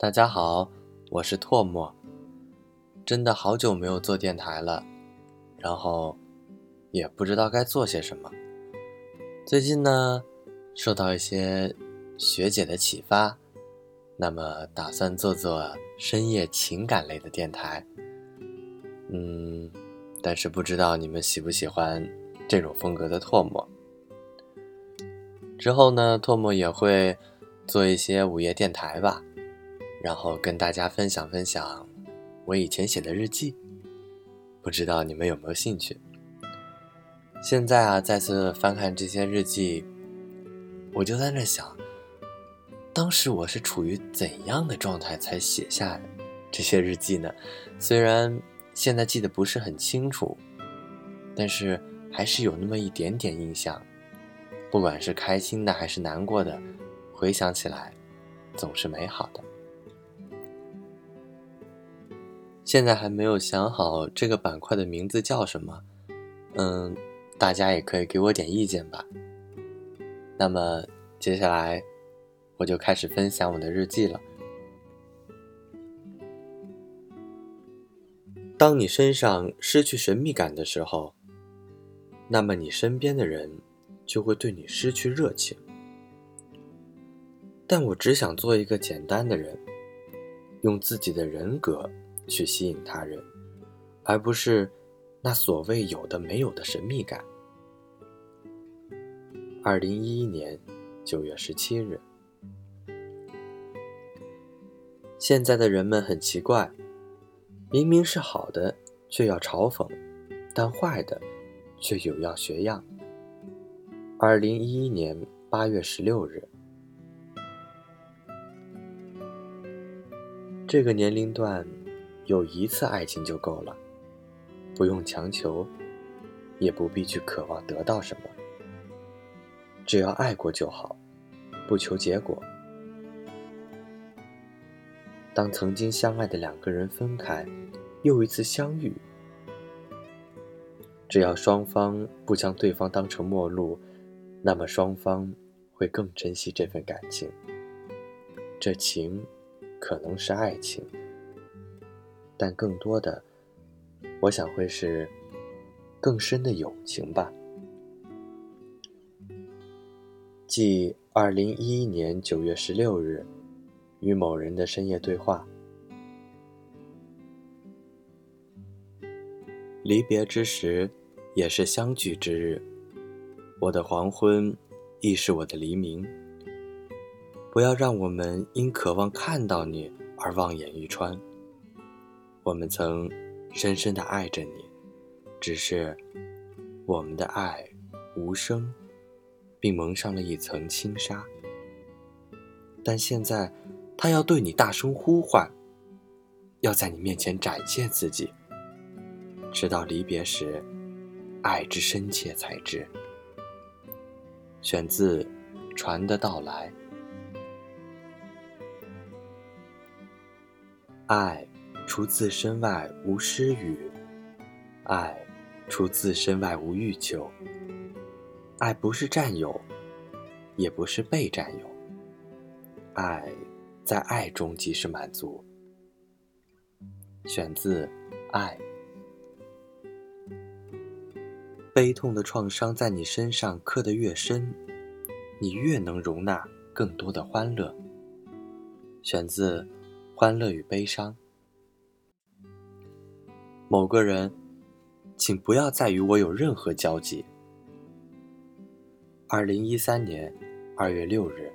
大家好，我是唾沫。真的好久没有做电台了，然后也不知道该做些什么。最近呢，受到一些学姐的启发，那么打算做做深夜情感类的电台。嗯，但是不知道你们喜不喜欢这种风格的唾沫。之后呢，唾沫也会做一些午夜电台吧。然后跟大家分享分享我以前写的日记，不知道你们有没有兴趣？现在啊，再次翻看这些日记，我就在那想，当时我是处于怎样的状态才写下这些日记呢？虽然现在记得不是很清楚，但是还是有那么一点点印象，不管是开心的还是难过的，回想起来总是美好的。现在还没有想好这个板块的名字叫什么，嗯，大家也可以给我点意见吧。那么接下来我就开始分享我的日记了。当你身上失去神秘感的时候，那么你身边的人就会对你失去热情。但我只想做一个简单的人，用自己的人格。去吸引他人，而不是那所谓有的没有的神秘感。二零一一年九月十七日，现在的人们很奇怪，明明是好的，却要嘲讽；但坏的，却有样学样。二零一一年八月十六日，这个年龄段。有一次爱情就够了，不用强求，也不必去渴望得到什么，只要爱过就好，不求结果。当曾经相爱的两个人分开，又一次相遇，只要双方不将对方当成陌路，那么双方会更珍惜这份感情。这情，可能是爱情。但更多的，我想会是更深的友情吧。记二零一一年九月十六日与某人的深夜对话。离别之时，也是相聚之日。我的黄昏，亦是我的黎明。不要让我们因渴望看到你而望眼欲穿。我们曾深深的爱着你，只是我们的爱无声，并蒙上了一层轻纱。但现在，他要对你大声呼唤，要在你面前展现自己，直到离别时，爱之深切才知。选自《船的到来》，爱。除自身外无施予，爱；除自身外无欲求。爱不是占有，也不是被占有。爱，在爱中即是满足。选自《爱》。悲痛的创伤在你身上刻得越深，你越能容纳更多的欢乐。选自《欢乐与悲伤》。某个人，请不要再与我有任何交集。二零一三年二月六日。